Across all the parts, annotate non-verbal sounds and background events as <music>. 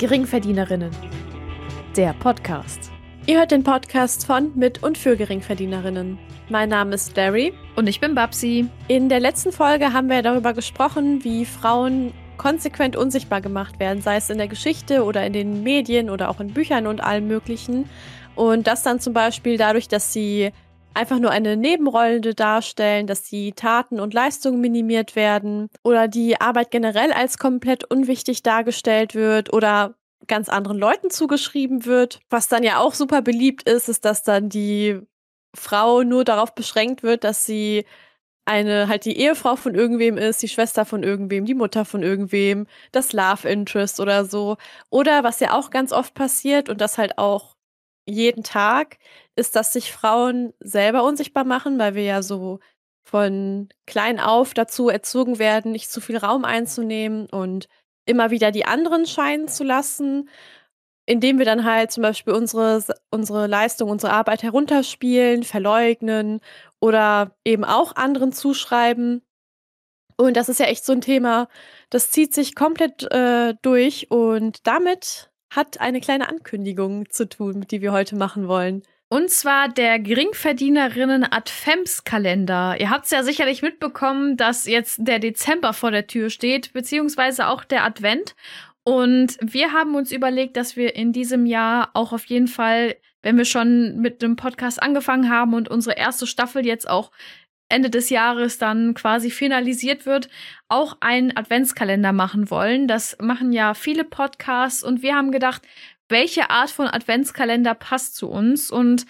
Geringverdienerinnen. Der Podcast. Ihr hört den Podcast von, mit und für Geringverdienerinnen. Mein Name ist Larry. Und ich bin Babsi. In der letzten Folge haben wir darüber gesprochen, wie Frauen konsequent unsichtbar gemacht werden, sei es in der Geschichte oder in den Medien oder auch in Büchern und allem Möglichen. Und das dann zum Beispiel dadurch, dass sie einfach nur eine Nebenrolle darstellen, dass die Taten und Leistungen minimiert werden oder die Arbeit generell als komplett unwichtig dargestellt wird oder ganz anderen Leuten zugeschrieben wird. Was dann ja auch super beliebt ist, ist, dass dann die Frau nur darauf beschränkt wird, dass sie eine halt die Ehefrau von irgendwem ist, die Schwester von irgendwem, die Mutter von irgendwem, das Love Interest oder so. Oder was ja auch ganz oft passiert und das halt auch jeden Tag, ist, dass sich Frauen selber unsichtbar machen, weil wir ja so von klein auf dazu erzogen werden, nicht zu viel Raum einzunehmen und immer wieder die anderen scheinen zu lassen, indem wir dann halt zum Beispiel unsere, unsere Leistung, unsere Arbeit herunterspielen, verleugnen oder eben auch anderen zuschreiben. Und das ist ja echt so ein Thema, das zieht sich komplett äh, durch und damit hat eine kleine Ankündigung zu tun, die wir heute machen wollen. Und zwar der Geringverdienerinnen Adventskalender. Ihr habt es ja sicherlich mitbekommen, dass jetzt der Dezember vor der Tür steht, beziehungsweise auch der Advent. Und wir haben uns überlegt, dass wir in diesem Jahr auch auf jeden Fall, wenn wir schon mit dem Podcast angefangen haben und unsere erste Staffel jetzt auch Ende des Jahres dann quasi finalisiert wird, auch einen Adventskalender machen wollen. Das machen ja viele Podcasts und wir haben gedacht, welche Art von Adventskalender passt zu uns und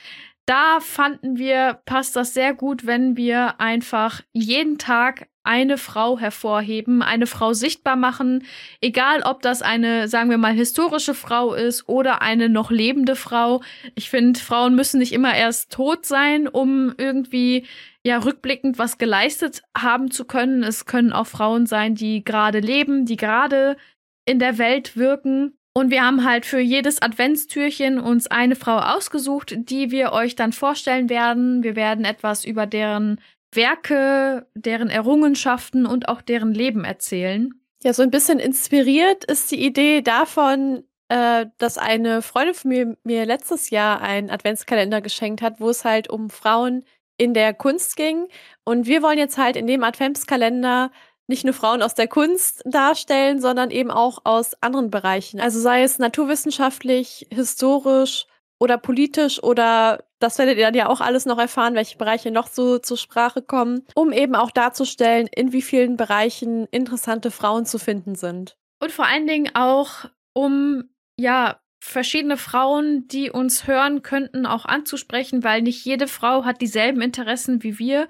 da fanden wir, passt das sehr gut, wenn wir einfach jeden Tag eine Frau hervorheben, eine Frau sichtbar machen, egal ob das eine, sagen wir mal, historische Frau ist oder eine noch lebende Frau. Ich finde, Frauen müssen nicht immer erst tot sein, um irgendwie ja rückblickend was geleistet haben zu können. Es können auch Frauen sein, die gerade leben, die gerade in der Welt wirken. Und wir haben halt für jedes Adventstürchen uns eine Frau ausgesucht, die wir euch dann vorstellen werden. Wir werden etwas über deren Werke, deren Errungenschaften und auch deren Leben erzählen. Ja, so ein bisschen inspiriert ist die Idee davon, äh, dass eine Freundin von mir mir letztes Jahr einen Adventskalender geschenkt hat, wo es halt um Frauen in der Kunst ging. Und wir wollen jetzt halt in dem Adventskalender nicht nur Frauen aus der Kunst darstellen, sondern eben auch aus anderen Bereichen. Also sei es naturwissenschaftlich, historisch oder politisch oder das werdet ihr dann ja auch alles noch erfahren, welche Bereiche noch so zur Sprache kommen, um eben auch darzustellen, in wie vielen Bereichen interessante Frauen zu finden sind. Und vor allen Dingen auch, um ja verschiedene Frauen, die uns hören könnten, auch anzusprechen, weil nicht jede Frau hat dieselben Interessen wie wir.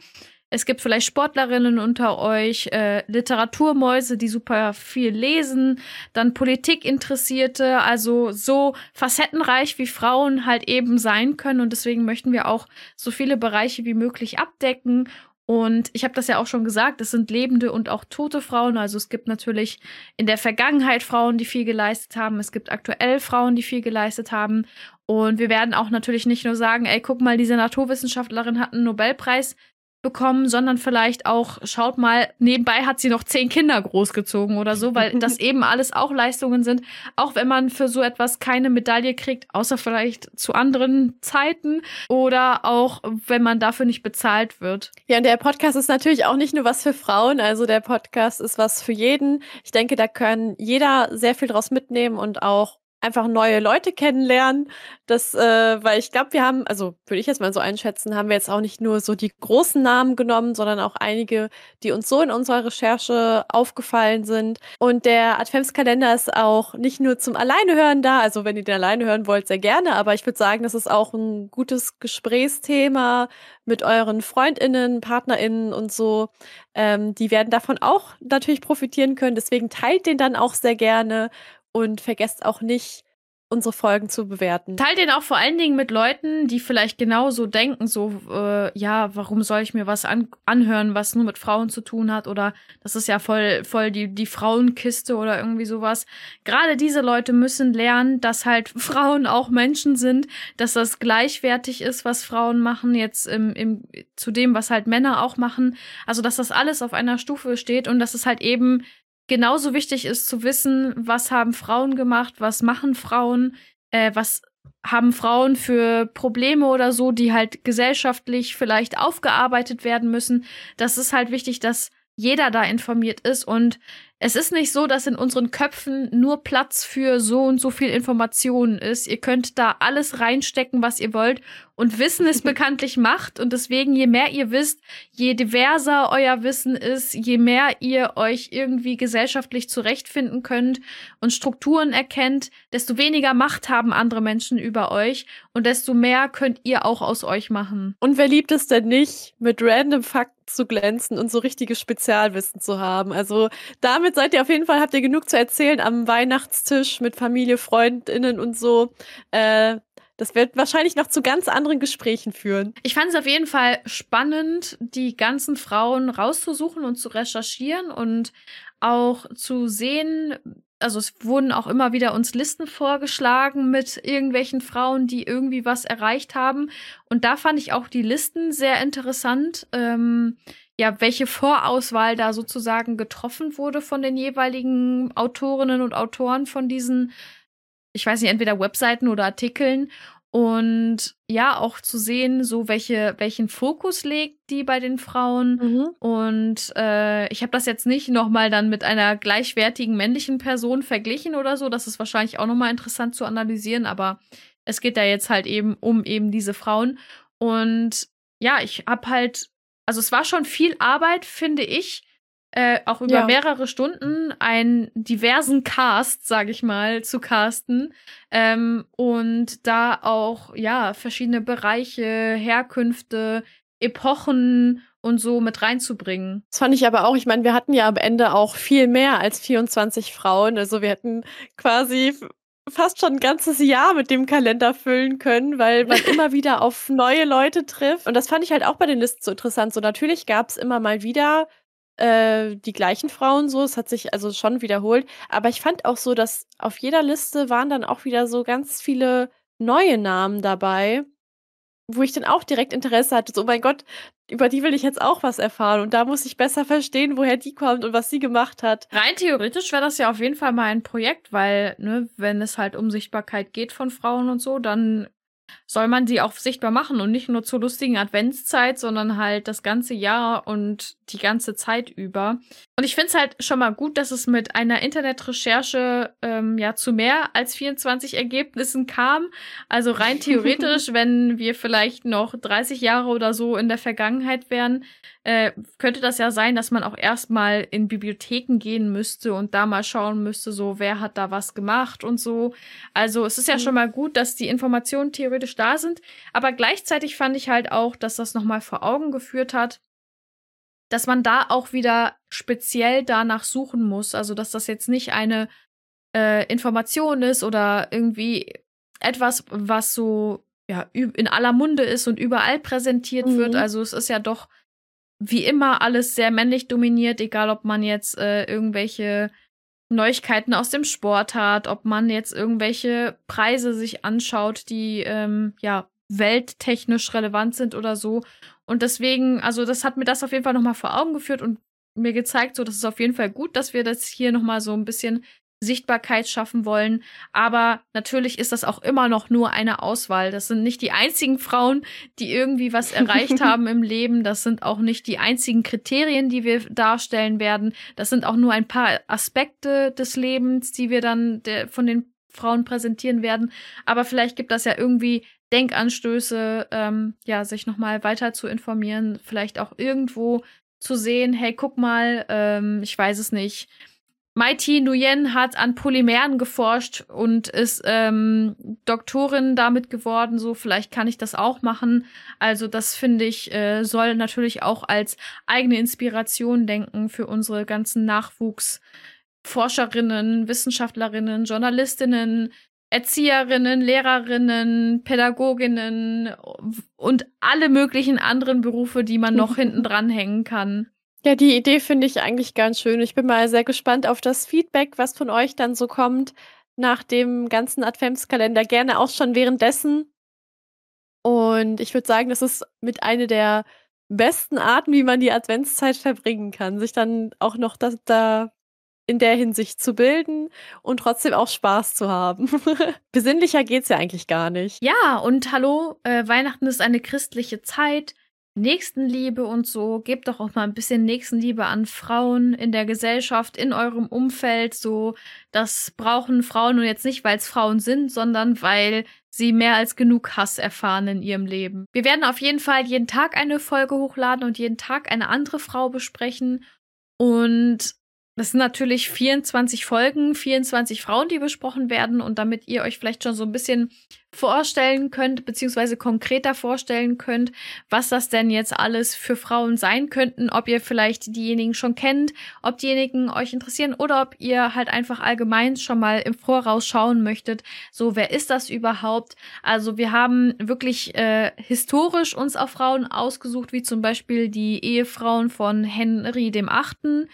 Es gibt vielleicht Sportlerinnen unter euch, äh, Literaturmäuse, die super viel lesen, dann Politikinteressierte, also so facettenreich wie Frauen halt eben sein können. Und deswegen möchten wir auch so viele Bereiche wie möglich abdecken und ich habe das ja auch schon gesagt, es sind lebende und auch tote Frauen. Also es gibt natürlich in der Vergangenheit Frauen, die viel geleistet haben. Es gibt aktuell Frauen, die viel geleistet haben. Und wir werden auch natürlich nicht nur sagen, ey, guck mal, diese Naturwissenschaftlerin hat einen Nobelpreis bekommen, sondern vielleicht auch, schaut mal, nebenbei hat sie noch zehn Kinder großgezogen oder so, weil das <laughs> eben alles auch Leistungen sind, auch wenn man für so etwas keine Medaille kriegt, außer vielleicht zu anderen Zeiten oder auch, wenn man dafür nicht bezahlt wird. Ja, und der Podcast ist natürlich auch nicht nur was für Frauen, also der Podcast ist was für jeden. Ich denke, da kann jeder sehr viel draus mitnehmen und auch einfach neue Leute kennenlernen. Das, äh, weil ich glaube, wir haben, also würde ich jetzt mal so einschätzen, haben wir jetzt auch nicht nur so die großen Namen genommen, sondern auch einige, die uns so in unserer Recherche aufgefallen sind. Und der Adventskalender ist auch nicht nur zum Alleinehören da, also wenn ihr den alleine hören wollt, sehr gerne, aber ich würde sagen, das ist auch ein gutes Gesprächsthema mit euren FreundInnen, PartnerInnen und so. Ähm, die werden davon auch natürlich profitieren können. Deswegen teilt den dann auch sehr gerne und vergesst auch nicht, unsere Folgen zu bewerten. Teilt den auch vor allen Dingen mit Leuten, die vielleicht genauso denken, so, äh, ja, warum soll ich mir was an anhören, was nur mit Frauen zu tun hat oder das ist ja voll, voll die, die Frauenkiste oder irgendwie sowas. Gerade diese Leute müssen lernen, dass halt <laughs> Frauen auch Menschen sind, dass das gleichwertig ist, was Frauen machen, jetzt im, im, zu dem, was halt Männer auch machen. Also, dass das alles auf einer Stufe steht und dass es halt eben genauso wichtig ist zu wissen, was haben Frauen gemacht, was machen Frauen, äh, was haben Frauen für Probleme oder so, die halt gesellschaftlich vielleicht aufgearbeitet werden müssen. Das ist halt wichtig, dass jeder da informiert ist und es ist nicht so, dass in unseren Köpfen nur Platz für so und so viel Informationen ist. Ihr könnt da alles reinstecken, was ihr wollt. Und Wissen ist <laughs> bekanntlich Macht. Und deswegen, je mehr ihr wisst, je diverser euer Wissen ist, je mehr ihr euch irgendwie gesellschaftlich zurechtfinden könnt und Strukturen erkennt, desto weniger Macht haben andere Menschen über euch und desto mehr könnt ihr auch aus euch machen. Und wer liebt es denn nicht, mit random Fakten zu glänzen und so richtiges Spezialwissen zu haben? Also damit seid ihr auf jeden Fall, habt ihr genug zu erzählen am Weihnachtstisch mit Familie, FreundInnen und so. Äh, das wird wahrscheinlich noch zu ganz anderen Gesprächen führen. Ich fand es auf jeden Fall spannend, die ganzen Frauen rauszusuchen und zu recherchieren und auch zu sehen, also es wurden auch immer wieder uns Listen vorgeschlagen mit irgendwelchen Frauen, die irgendwie was erreicht haben. Und da fand ich auch die Listen sehr interessant. Ähm, ja, welche Vorauswahl da sozusagen getroffen wurde von den jeweiligen Autorinnen und Autoren von diesen, ich weiß nicht, entweder Webseiten oder Artikeln. Und ja, auch zu sehen, so welche, welchen Fokus legt die bei den Frauen. Mhm. Und äh, ich habe das jetzt nicht nochmal dann mit einer gleichwertigen männlichen Person verglichen oder so. Das ist wahrscheinlich auch nochmal interessant zu analysieren, aber es geht da jetzt halt eben um eben diese Frauen. Und ja, ich habe halt also es war schon viel Arbeit, finde ich, äh, auch über ja. mehrere Stunden einen diversen Cast, sage ich mal, zu casten ähm, und da auch ja verschiedene Bereiche, Herkünfte, Epochen und so mit reinzubringen. Das fand ich aber auch, ich meine, wir hatten ja am Ende auch viel mehr als 24 Frauen. Also wir hätten quasi fast schon ein ganzes Jahr mit dem Kalender füllen können, weil man <laughs> immer wieder auf neue Leute trifft. Und das fand ich halt auch bei den Listen so interessant. So natürlich gab es immer mal wieder äh, die gleichen Frauen so. Es hat sich also schon wiederholt. Aber ich fand auch so, dass auf jeder Liste waren dann auch wieder so ganz viele neue Namen dabei wo ich dann auch direkt Interesse hatte, so, oh mein Gott, über die will ich jetzt auch was erfahren und da muss ich besser verstehen, woher die kommt und was sie gemacht hat. Rein theoretisch wäre das ja auf jeden Fall mal ein Projekt, weil, ne, wenn es halt um Sichtbarkeit geht von Frauen und so, dann soll man die auch sichtbar machen und nicht nur zur lustigen Adventszeit, sondern halt das ganze Jahr und die ganze Zeit über. Und ich finde es halt schon mal gut, dass es mit einer Internetrecherche ähm, ja zu mehr als 24 Ergebnissen kam. Also rein <laughs> theoretisch, wenn wir vielleicht noch 30 Jahre oder so in der Vergangenheit wären, äh, könnte das ja sein, dass man auch erstmal in Bibliotheken gehen müsste und da mal schauen müsste, so wer hat da was gemacht und so. Also es ist ja mhm. schon mal gut, dass die Informationen theoretisch da sind, aber gleichzeitig fand ich halt auch, dass das nochmal vor Augen geführt hat, dass man da auch wieder speziell danach suchen muss. Also dass das jetzt nicht eine äh, Information ist oder irgendwie etwas, was so ja in aller Munde ist und überall präsentiert mhm. wird. Also es ist ja doch wie immer alles sehr männlich dominiert, egal ob man jetzt äh, irgendwelche Neuigkeiten aus dem Sport hat, ob man jetzt irgendwelche Preise sich anschaut, die ähm, ja welttechnisch relevant sind oder so. Und deswegen, also das hat mir das auf jeden Fall nochmal vor Augen geführt und mir gezeigt, so, das ist auf jeden Fall gut, dass wir das hier nochmal so ein bisschen Sichtbarkeit schaffen wollen. Aber natürlich ist das auch immer noch nur eine Auswahl. Das sind nicht die einzigen Frauen, die irgendwie was <laughs> erreicht haben im Leben. Das sind auch nicht die einzigen Kriterien, die wir darstellen werden. Das sind auch nur ein paar Aspekte des Lebens, die wir dann von den Frauen präsentieren werden. Aber vielleicht gibt das ja irgendwie Denkanstöße, ähm, ja, sich nochmal weiter zu informieren, vielleicht auch irgendwo zu sehen, hey, guck mal, ähm, ich weiß es nicht, Maiti Nguyen hat an Polymeren geforscht und ist ähm, Doktorin damit geworden. So, vielleicht kann ich das auch machen. Also, das finde ich, äh, soll natürlich auch als eigene Inspiration denken für unsere ganzen Nachwuchsforscherinnen, Wissenschaftlerinnen, Journalistinnen, Erzieherinnen, Lehrerinnen, Pädagoginnen und alle möglichen anderen Berufe, die man noch hinten dranhängen kann. Ja, die Idee finde ich eigentlich ganz schön. Ich bin mal sehr gespannt auf das Feedback, was von euch dann so kommt nach dem ganzen Adventskalender. Gerne auch schon währenddessen. Und ich würde sagen, das ist mit einer der besten Arten, wie man die Adventszeit verbringen kann. Sich dann auch noch das, da in der Hinsicht zu bilden und trotzdem auch Spaß zu haben. <laughs> Besinnlicher geht's ja eigentlich gar nicht. Ja, und hallo, äh, Weihnachten ist eine christliche Zeit. Nächstenliebe und so. Gebt doch auch mal ein bisschen Nächstenliebe an Frauen in der Gesellschaft, in eurem Umfeld. So, das brauchen Frauen nun jetzt nicht, weil es Frauen sind, sondern weil sie mehr als genug Hass erfahren in ihrem Leben. Wir werden auf jeden Fall jeden Tag eine Folge hochladen und jeden Tag eine andere Frau besprechen. Und das sind natürlich 24 Folgen, 24 Frauen, die besprochen werden. Und damit ihr euch vielleicht schon so ein bisschen vorstellen könnt, beziehungsweise konkreter vorstellen könnt, was das denn jetzt alles für Frauen sein könnten, ob ihr vielleicht diejenigen schon kennt, ob diejenigen euch interessieren oder ob ihr halt einfach allgemein schon mal im Voraus schauen möchtet, so wer ist das überhaupt? Also wir haben wirklich äh, historisch uns auf Frauen ausgesucht, wie zum Beispiel die Ehefrauen von Henry dem Achten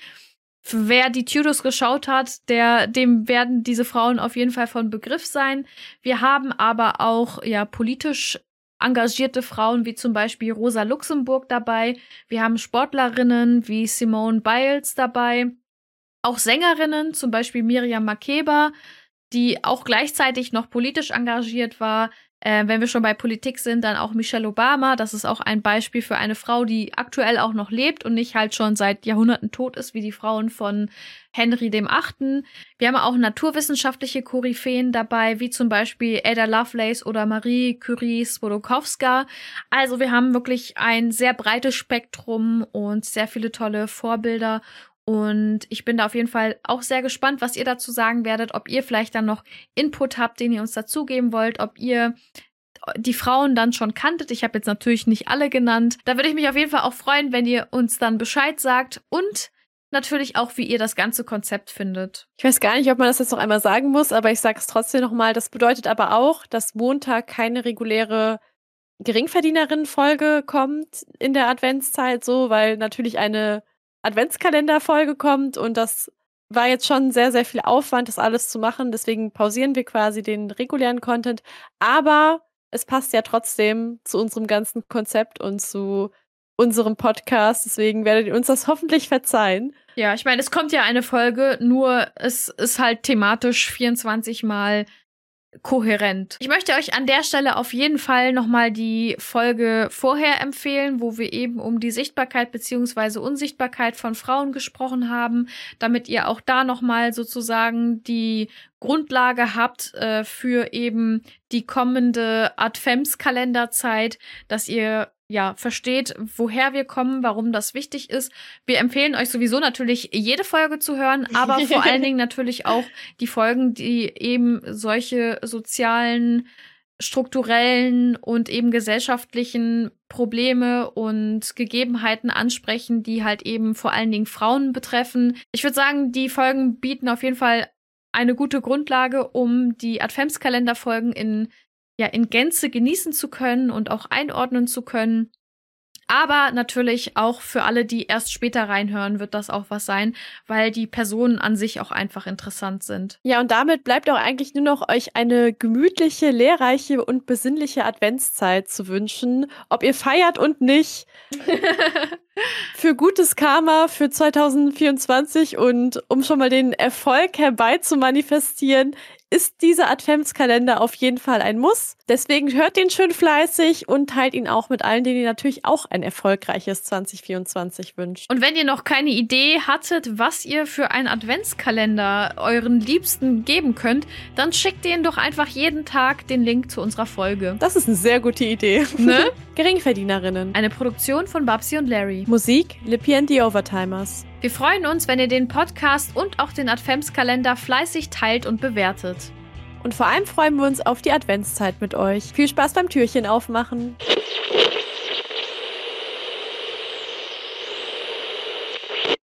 wer die Tudors geschaut hat, der, dem werden diese Frauen auf jeden Fall von Begriff sein. Wir haben aber auch ja politisch engagierte Frauen wie zum Beispiel Rosa Luxemburg dabei. Wir haben Sportlerinnen wie Simone Biles dabei. Auch Sängerinnen, zum Beispiel Miriam Makeba, die auch gleichzeitig noch politisch engagiert war. Äh, wenn wir schon bei Politik sind, dann auch Michelle Obama. Das ist auch ein Beispiel für eine Frau, die aktuell auch noch lebt und nicht halt schon seit Jahrhunderten tot ist, wie die Frauen von Henry dem Achten. Wir haben auch naturwissenschaftliche Koryphäen dabei, wie zum Beispiel Ada Lovelace oder Marie Curie Skodokowska. Also wir haben wirklich ein sehr breites Spektrum und sehr viele tolle Vorbilder. Und ich bin da auf jeden Fall auch sehr gespannt, was ihr dazu sagen werdet, ob ihr vielleicht dann noch Input habt, den ihr uns dazugeben wollt, ob ihr die Frauen dann schon kanntet. Ich habe jetzt natürlich nicht alle genannt. Da würde ich mich auf jeden Fall auch freuen, wenn ihr uns dann Bescheid sagt und natürlich auch, wie ihr das ganze Konzept findet. Ich weiß gar nicht, ob man das jetzt noch einmal sagen muss, aber ich sage es trotzdem nochmal. Das bedeutet aber auch, dass Montag keine reguläre Geringverdienerinnen-Folge kommt in der Adventszeit, so, weil natürlich eine Adventskalenderfolge kommt und das war jetzt schon sehr, sehr viel Aufwand, das alles zu machen. Deswegen pausieren wir quasi den regulären Content. Aber es passt ja trotzdem zu unserem ganzen Konzept und zu unserem Podcast. Deswegen werdet ihr uns das hoffentlich verzeihen. Ja, ich meine, es kommt ja eine Folge, nur es ist halt thematisch 24 Mal kohärent. Ich möchte euch an der Stelle auf jeden Fall nochmal die Folge vorher empfehlen, wo wir eben um die Sichtbarkeit beziehungsweise Unsichtbarkeit von Frauen gesprochen haben, damit ihr auch da nochmal sozusagen die Grundlage habt äh, für eben die kommende Adventskalenderzeit, dass ihr ja, versteht, woher wir kommen, warum das wichtig ist. Wir empfehlen euch sowieso natürlich jede Folge zu hören, aber vor allen <laughs> Dingen natürlich auch die Folgen, die eben solche sozialen, strukturellen und eben gesellschaftlichen Probleme und Gegebenheiten ansprechen, die halt eben vor allen Dingen Frauen betreffen. Ich würde sagen, die Folgen bieten auf jeden Fall eine gute Grundlage, um die Adventskalenderfolgen in ja in Gänze genießen zu können und auch einordnen zu können. Aber natürlich auch für alle, die erst später reinhören, wird das auch was sein, weil die Personen an sich auch einfach interessant sind. Ja, und damit bleibt auch eigentlich nur noch euch eine gemütliche, lehrreiche und besinnliche Adventszeit zu wünschen, ob ihr feiert und nicht. <laughs> für gutes Karma für 2024 und um schon mal den Erfolg herbei zu manifestieren, ist dieser Adventskalender auf jeden Fall ein Muss. Deswegen hört den schön fleißig und teilt ihn auch mit allen, denen ihr natürlich auch ein erfolgreiches 2024 wünscht. Und wenn ihr noch keine Idee hattet, was ihr für einen Adventskalender euren Liebsten geben könnt, dann schickt denen doch einfach jeden Tag den Link zu unserer Folge. Das ist eine sehr gute Idee. Ne? <laughs> Geringverdienerinnen. Eine Produktion von Babsi und Larry. Musik Lippy and the Overtimers. Wir freuen uns, wenn ihr den Podcast und auch den Adventskalender fleißig teilt und bewertet. Und vor allem freuen wir uns auf die Adventszeit mit euch. Viel Spaß beim Türchen aufmachen.